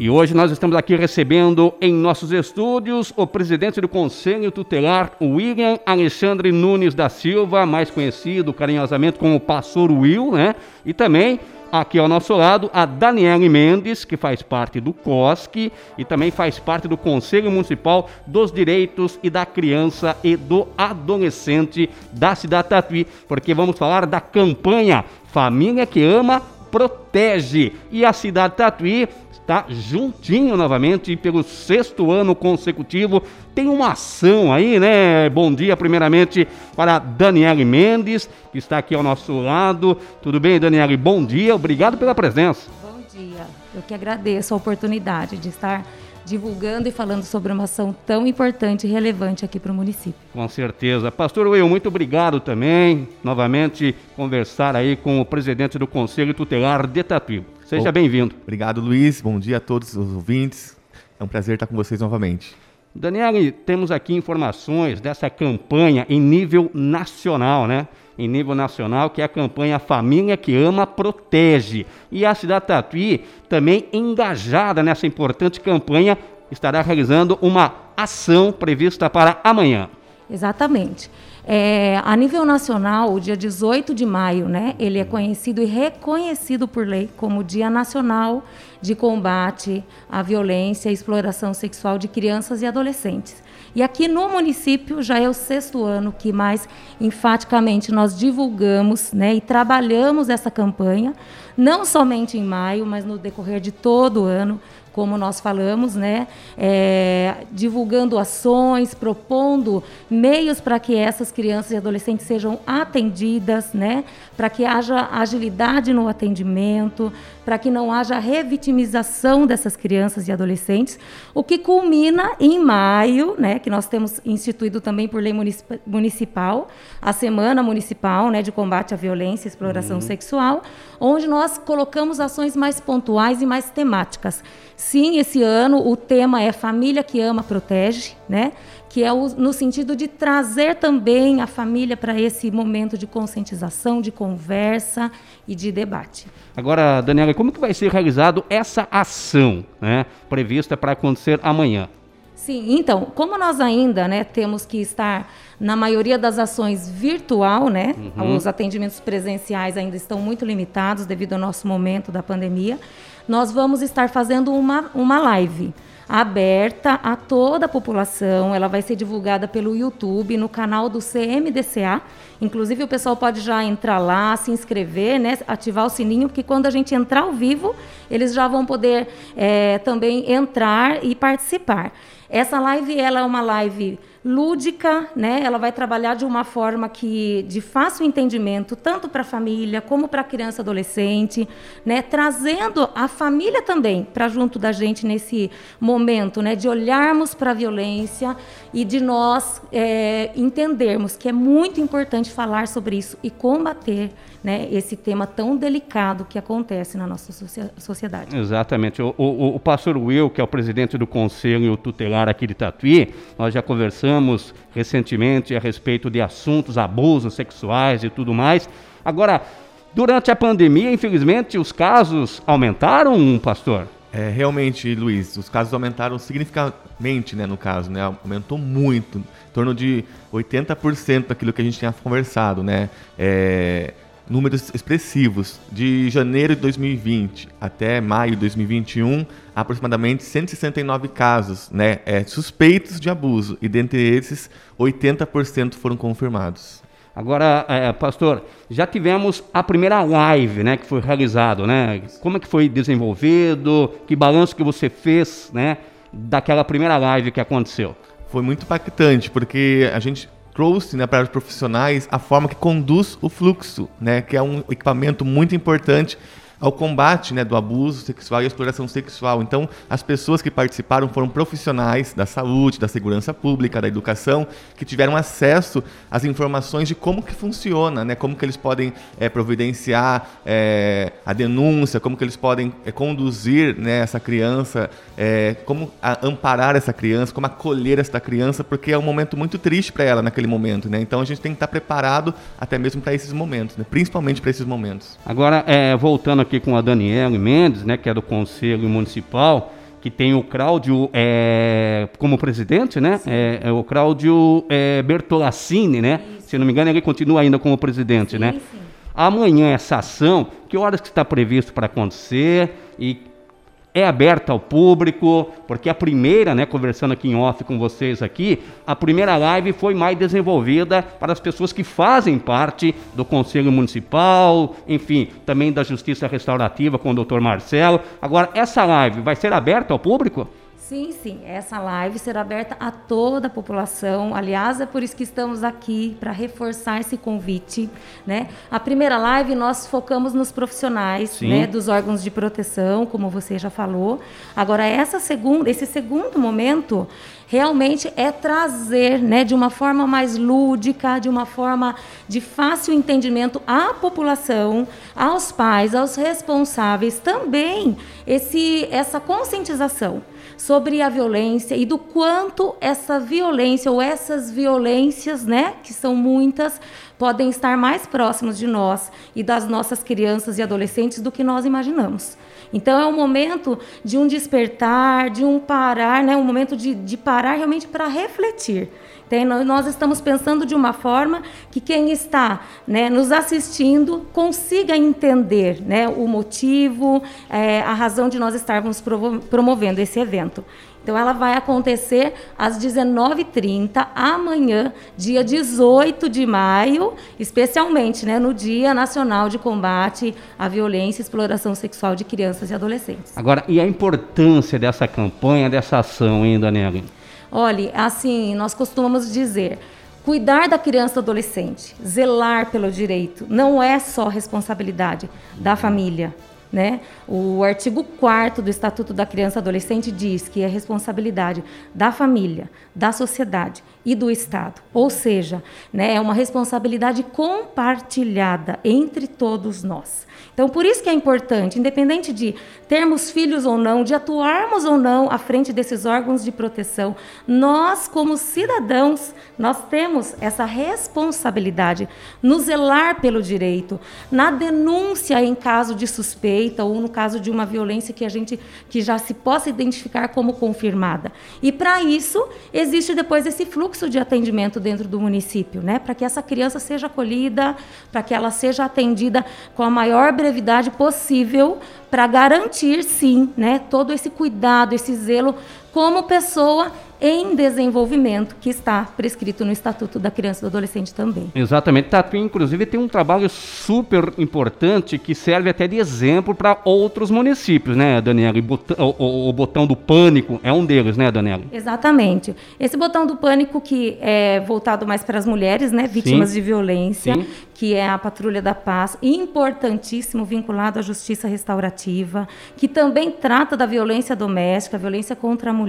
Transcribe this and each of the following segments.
E hoje nós estamos aqui recebendo em nossos estúdios o presidente do Conselho Tutelar, William Alexandre Nunes da Silva, mais conhecido carinhosamente como Pastor Will, né? E também aqui ao nosso lado a Daniele Mendes, que faz parte do COSC e também faz parte do Conselho Municipal dos Direitos e da Criança e do Adolescente da cidade Tatuí, porque vamos falar da campanha Família que Ama Protege. E a cidade Tatuí está juntinho novamente pelo sexto ano consecutivo. Tem uma ação aí, né? Bom dia, primeiramente, para Daniele Mendes, que está aqui ao nosso lado. Tudo bem, Daniele? Bom dia, obrigado pela presença. Bom dia, eu que agradeço a oportunidade de estar divulgando e falando sobre uma ação tão importante e relevante aqui para o município. Com certeza. Pastor Will, muito obrigado também. Novamente, conversar aí com o presidente do Conselho Tutelar de Tatuí. Seja bem-vindo. Obrigado, Luiz. Bom dia a todos os ouvintes. É um prazer estar com vocês novamente. Daniele, temos aqui informações dessa campanha em nível nacional, né? Em nível nacional, que é a campanha Família que Ama Protege. E a cidade Tatuí, também engajada nessa importante campanha, estará realizando uma ação prevista para amanhã. Exatamente. É, a nível nacional, o dia 18 de maio, né, ele é conhecido e reconhecido por lei como Dia Nacional de Combate à Violência e Exploração Sexual de Crianças e Adolescentes. E aqui no município já é o sexto ano que mais enfaticamente nós divulgamos né, e trabalhamos essa campanha, não somente em maio, mas no decorrer de todo o ano, como nós falamos, né, é, divulgando ações, propondo meios para que essas crianças e adolescentes sejam atendidas, né, para que haja agilidade no atendimento, para que não haja revitimização dessas crianças e adolescentes, o que culmina em maio, né, que nós temos instituído também por lei municipal, a Semana Municipal né, de Combate à Violência e Exploração uhum. Sexual, onde nós colocamos ações mais pontuais e mais temáticas. Sim, esse ano o tema é Família que Ama Protege, né? que é o, no sentido de trazer também a família para esse momento de conscientização, de conversa e de debate. Agora, Daniela, como que vai ser realizado essa ação né, prevista para acontecer amanhã? Sim, então, como nós ainda né, temos que estar na maioria das ações virtual, né? Uhum. Os atendimentos presenciais ainda estão muito limitados devido ao nosso momento da pandemia. Nós vamos estar fazendo uma, uma live aberta a toda a população. Ela vai ser divulgada pelo YouTube, no canal do CMDCA. Inclusive, o pessoal pode já entrar lá, se inscrever, né, ativar o sininho, porque quando a gente entrar ao vivo, eles já vão poder é, também entrar e participar. Essa live ela é uma live lúdica, né? Ela vai trabalhar de uma forma que de fácil entendimento tanto para a família como para a criança adolescente, né? Trazendo a família também para junto da gente nesse momento, né? De olharmos para a violência e de nós é, entendermos que é muito importante falar sobre isso e combater, né? Esse tema tão delicado que acontece na nossa sociedade. Exatamente. O, o, o pastor Will, que é o presidente do conselho tutelar aqui de Tatuí, nós já conversamos conversamos recentemente a respeito de assuntos, abusos sexuais e tudo mais. Agora, durante a pandemia, infelizmente, os casos aumentaram, pastor? É, realmente, Luiz, os casos aumentaram significativamente, né, no caso, né, aumentou muito, em torno de 80% daquilo que a gente tinha conversado, né, é, números expressivos. De janeiro de 2020 até maio de 2021, aproximadamente 169 casos né, é, suspeitos de abuso, e dentre esses, 80% foram confirmados. Agora, é, pastor, já tivemos a primeira live, né, que foi realizado, né? Como é que foi desenvolvido? Que balanço que você fez, né, daquela primeira live que aconteceu? Foi muito impactante, porque a gente trouxe né, para os profissionais a forma que conduz o fluxo, né, que é um equipamento muito importante ao combate né, do abuso sexual e exploração sexual. Então, as pessoas que participaram foram profissionais da saúde, da segurança pública, da educação, que tiveram acesso às informações de como que funciona, né, como que eles podem é, providenciar é, a denúncia, como que eles podem é, conduzir né, essa criança, como amparar essa criança, como acolher essa criança, porque é um momento muito triste para ela naquele momento. Né? Então, a gente tem que estar preparado até mesmo para esses momentos, né, principalmente para esses momentos. Agora, voltando aqui com a Daniela Mendes, né, que é do Conselho Municipal, que tem o Cláudio é, como presidente, né? É, é, o Cláudio é, Bertolassini, né? Isso. Se não me engano, ele continua ainda como presidente, sim, né? Sim. Amanhã essa ação, que horas que está previsto para acontecer e é aberta ao público, porque a primeira, né, conversando aqui em off com vocês aqui, a primeira live foi mais desenvolvida para as pessoas que fazem parte do Conselho Municipal, enfim, também da Justiça Restaurativa com o Dr. Marcelo. Agora, essa live vai ser aberta ao público? Sim, sim. Essa live será aberta a toda a população. Aliás, é por isso que estamos aqui para reforçar esse convite, né? A primeira live nós focamos nos profissionais, né, dos órgãos de proteção, como você já falou. Agora essa segunda, esse segundo momento realmente é trazer, né, de uma forma mais lúdica, de uma forma de fácil entendimento à população, aos pais, aos responsáveis também esse essa conscientização sobre a violência e do quanto essa violência ou essas violências, né, que são muitas, podem estar mais próximos de nós e das nossas crianças e adolescentes do que nós imaginamos. Então é um momento de um despertar, de um parar, né, um momento de, de parar realmente para refletir. Tem, nós estamos pensando de uma forma que quem está né, nos assistindo consiga entender né, o motivo, é, a razão de nós estarmos promovendo esse evento. Então, ela vai acontecer às 19h30, amanhã, dia 18 de maio, especialmente né, no Dia Nacional de Combate à Violência e Exploração Sexual de Crianças e Adolescentes. Agora, e a importância dessa campanha, dessa ação, hein, Daniela? Olhe, assim, nós costumamos dizer, cuidar da criança e adolescente, zelar pelo direito, não é só responsabilidade da família, né? O artigo 4 do Estatuto da Criança e Adolescente diz que é responsabilidade da família, da sociedade e do Estado. Ou seja, né, é uma responsabilidade compartilhada entre todos nós. Então, por isso que é importante, independente de termos filhos ou não, de atuarmos ou não à frente desses órgãos de proteção, nós, como cidadãos, nós temos essa responsabilidade no zelar pelo direito, na denúncia em caso de suspeita ou no caso de uma violência que a gente que já se possa identificar como confirmada. E para isso existe depois esse fluxo de atendimento dentro do município, né? Para que essa criança seja acolhida, para que ela seja atendida com a maior brevidade brevidade possível para garantir, sim, né, todo esse cuidado, esse zelo como pessoa em desenvolvimento que está prescrito no Estatuto da Criança e do Adolescente também. Exatamente. Tatuí, inclusive, tem um trabalho super importante que serve até de exemplo para outros municípios, né, Daniela? O, o, o, botão do pânico é um deles, né, Daniela? Exatamente. Esse botão do pânico que é voltado mais para as mulheres, né, vítimas Sim. de violência, Sim. que é a Patrulha da Paz, importantíssimo, vinculado à justiça restaurativa, que também trata da violência doméstica, violência contra a mulher.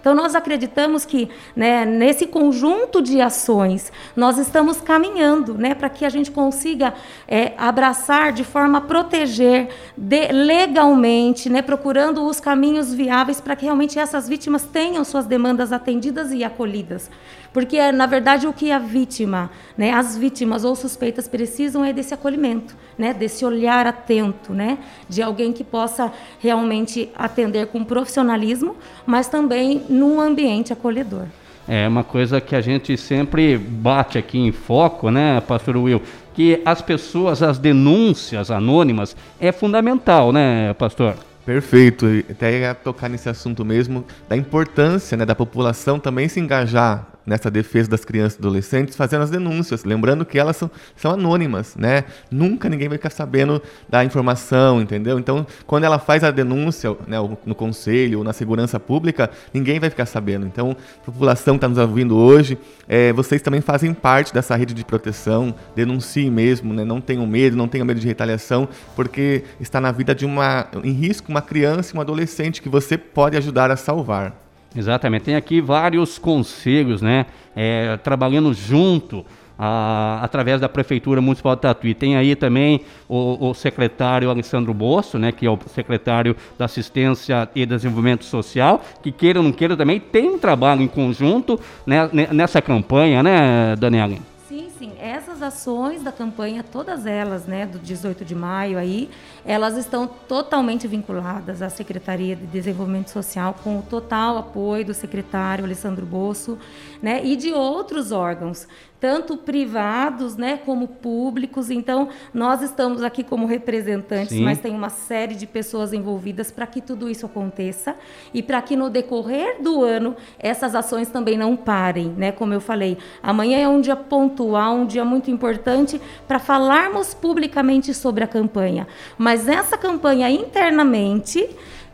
Então, nós acreditamos acreditamos que né, nesse conjunto de ações nós estamos caminhando né, para que a gente consiga é, abraçar de forma a proteger de, legalmente, né, procurando os caminhos viáveis para que realmente essas vítimas tenham suas demandas atendidas e acolhidas. Porque, é, na verdade, o que a vítima, né, as vítimas ou suspeitas precisam é desse acolhimento, né, desse olhar atento, né, de alguém que possa realmente atender com profissionalismo, mas também num ambiente acolhedor. É uma coisa que a gente sempre bate aqui em foco, né, pastor Will? Que as pessoas, as denúncias anônimas é fundamental, né, pastor? Perfeito, até ia tocar nesse assunto mesmo, da importância né, da população também se engajar nessa defesa das crianças e adolescentes fazendo as denúncias, lembrando que elas são, são anônimas, né? Nunca ninguém vai ficar sabendo da informação, entendeu? Então, quando ela faz a denúncia né, no conselho ou na segurança pública, ninguém vai ficar sabendo. Então, a população que está nos ouvindo hoje, é, vocês também fazem parte dessa rede de proteção, denuncie mesmo, né? não tenham medo, não tenham medo de retaliação, porque está na vida de uma, em risco, uma criança e um adolescente que você pode ajudar a salvar. Exatamente, tem aqui vários conselhos, né? É, trabalhando junto a, através da Prefeitura Municipal de Tatuí. Tem aí também o, o, secretário Alessandro Bosso, né, que é o secretário da Assistência e Desenvolvimento Social, que queira ou não queira também tem um trabalho em conjunto né, nessa campanha, né, Daniela? Sim, sim. Essas ações da campanha, todas elas, né, do 18 de maio aí, elas estão totalmente vinculadas à Secretaria de Desenvolvimento Social, com o total apoio do secretário Alessandro Bosso, né, e de outros órgãos, tanto privados, né, como públicos. Então, nós estamos aqui como representantes, Sim. mas tem uma série de pessoas envolvidas para que tudo isso aconteça e para que no decorrer do ano essas ações também não parem, né? Como eu falei, amanhã é um dia pontual, um dia muito importante para falarmos publicamente sobre a campanha. Mas essa campanha internamente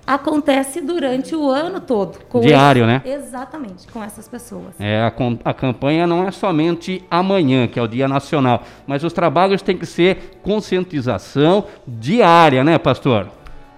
acontece durante o ano todo. Diário, esse, né? Exatamente, com essas pessoas. É, a, a campanha não é somente amanhã, que é o Dia Nacional, mas os trabalhos têm que ser conscientização diária, né, pastor?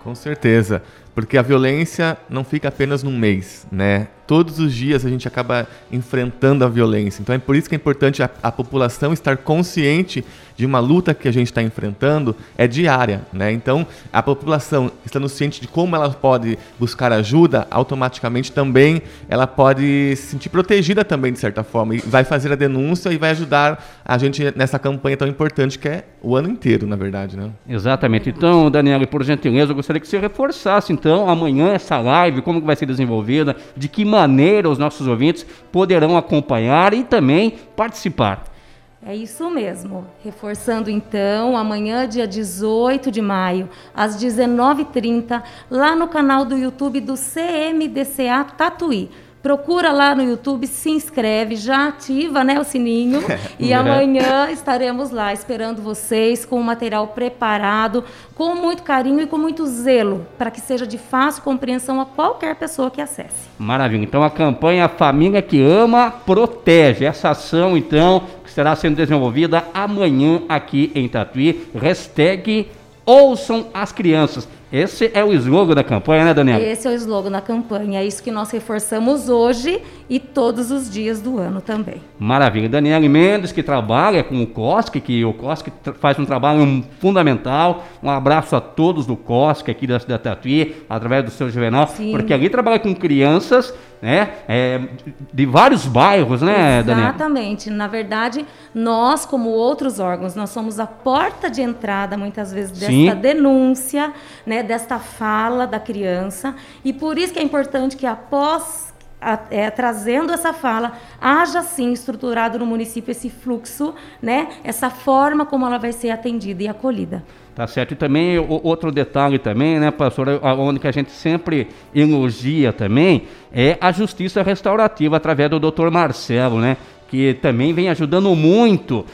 Com certeza, porque a violência não fica apenas num mês, né? Todos os dias a gente acaba enfrentando a violência. Então é por isso que é importante a, a população estar consciente de uma luta que a gente está enfrentando é diária, né? Então a população estando ciente de como ela pode buscar ajuda, automaticamente também ela pode se sentir protegida também de certa forma e vai fazer a denúncia e vai ajudar a gente nessa campanha tão importante que é o ano inteiro, na verdade, né? Exatamente. Então, Daniela, por gentileza, eu gostaria que você reforçasse então amanhã essa live, como vai ser desenvolvida, de que maneira maneira os nossos ouvintes poderão acompanhar e também participar. É isso mesmo. Reforçando então, amanhã, dia 18 de maio, às 19h30, lá no canal do YouTube do CMDCA Tatuí Procura lá no YouTube, se inscreve, já ativa né, o sininho. e amanhã estaremos lá esperando vocês com o material preparado, com muito carinho e com muito zelo, para que seja de fácil compreensão a qualquer pessoa que acesse. Maravilha. Então a campanha Família que Ama Protege. Essa ação, então, que estará sendo desenvolvida amanhã aqui em Tatuí. Hashtag Ouçam as Crianças. Esse é o slogan da campanha, né, Daniela? Esse é o slogan da campanha. É isso que nós reforçamos hoje e todos os dias do ano também. Maravilha. Daniela Mendes, que trabalha com o COSC, que o COSC faz um trabalho fundamental. Um abraço a todos do COSC aqui da cidade Tatuí, através do seu Juvenal, Sim. porque ali trabalha com crianças né? É, de vários bairros, né, Daniel? Exatamente. Na verdade, nós, como outros órgãos, nós somos a porta de entrada, muitas vezes, dessa Sim. denúncia, né, desta fala da criança. E por isso que é importante que após a, é, trazendo essa fala, haja sim estruturado no município esse fluxo, né? Essa forma como ela vai ser atendida e acolhida. Tá certo. E também o, outro detalhe também, né, pastor, onde que a gente sempre elogia também é a justiça restaurativa através do doutor Marcelo, né, que também vem ajudando muito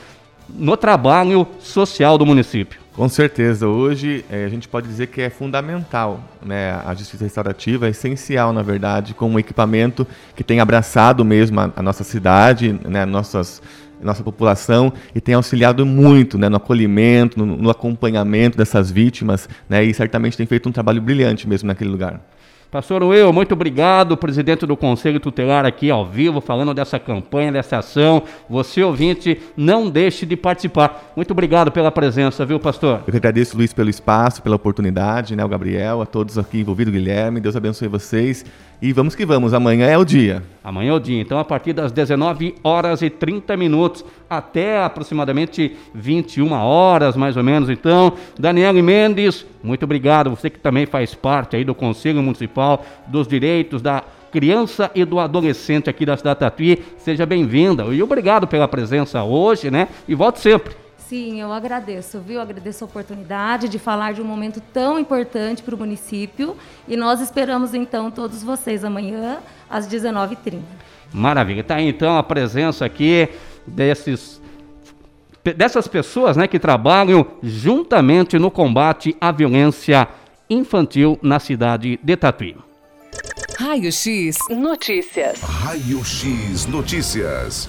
no trabalho social do município. Com certeza. Hoje é, a gente pode dizer que é fundamental, né? A justiça restaurativa é essencial, na verdade, como um equipamento que tem abraçado mesmo a, a nossa cidade, né? Nossas nossa população e tem auxiliado muito né, no acolhimento, no, no acompanhamento dessas vítimas né, e certamente tem feito um trabalho brilhante mesmo naquele lugar. Pastor Will, muito obrigado, presidente do Conselho Tutelar aqui ao vivo, falando dessa campanha, dessa ação. Você, ouvinte, não deixe de participar. Muito obrigado pela presença, viu, pastor? Eu que agradeço, Luiz, pelo espaço, pela oportunidade, né, o Gabriel, a todos aqui envolvidos, Guilherme. Deus abençoe vocês. E vamos que vamos, amanhã é o dia. Amanhã é o dia, então a partir das 19 horas e 30 minutos até aproximadamente 21 horas, mais ou menos. Então, Daniele Mendes, muito obrigado. Você que também faz parte aí do Conselho Municipal dos Direitos da Criança e do Adolescente aqui da cidade Tatuí, seja bem-vinda. E obrigado pela presença hoje, né? E volte sempre. Sim, eu agradeço, viu? Agradeço a oportunidade de falar de um momento tão importante para o município e nós esperamos então todos vocês amanhã às 19h30. Maravilha. Tá aí então a presença aqui desses dessas pessoas, né, que trabalham juntamente no combate à violência infantil na cidade de Tatuí. Raio X Notícias. Raio X Notícias.